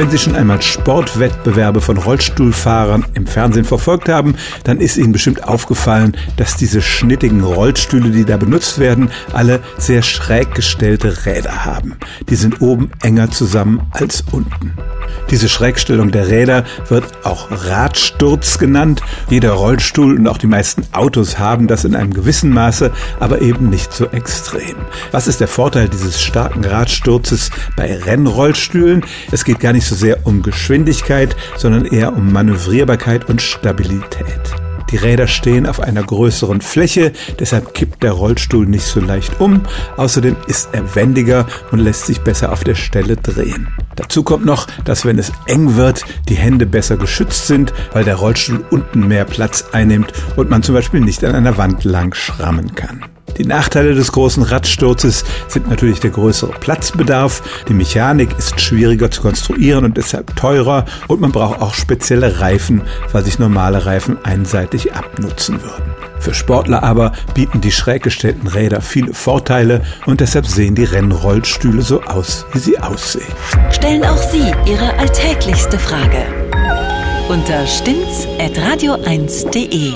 Wenn Sie schon einmal Sportwettbewerbe von Rollstuhlfahrern im Fernsehen verfolgt haben, dann ist Ihnen bestimmt aufgefallen, dass diese schnittigen Rollstühle, die da benutzt werden, alle sehr schräg gestellte Räder haben. Die sind oben enger zusammen als unten. Diese Schrägstellung der Räder wird auch Radsturz genannt. Jeder Rollstuhl und auch die meisten Autos haben das in einem gewissen Maße, aber eben nicht so extrem. Was ist der Vorteil dieses starken Radsturzes bei Rennrollstühlen? Es geht gar nicht so sehr um Geschwindigkeit, sondern eher um Manövrierbarkeit und Stabilität. Die Räder stehen auf einer größeren Fläche, deshalb kippt der Rollstuhl nicht so leicht um. Außerdem ist er wendiger und lässt sich besser auf der Stelle drehen. Dazu kommt noch, dass wenn es eng wird, die Hände besser geschützt sind, weil der Rollstuhl unten mehr Platz einnimmt und man zum Beispiel nicht an einer Wand lang schrammen kann. Die Nachteile des großen Radsturzes sind natürlich der größere Platzbedarf, die Mechanik ist schwieriger zu konstruieren und deshalb teurer und man braucht auch spezielle Reifen, weil sich normale Reifen einseitig abnutzen würden. Für Sportler aber bieten die schräg gestellten Räder viele Vorteile und deshalb sehen die Rennrollstühle so aus, wie sie aussehen. Stellen auch Sie Ihre alltäglichste Frage unter stimmtz.radio1.de.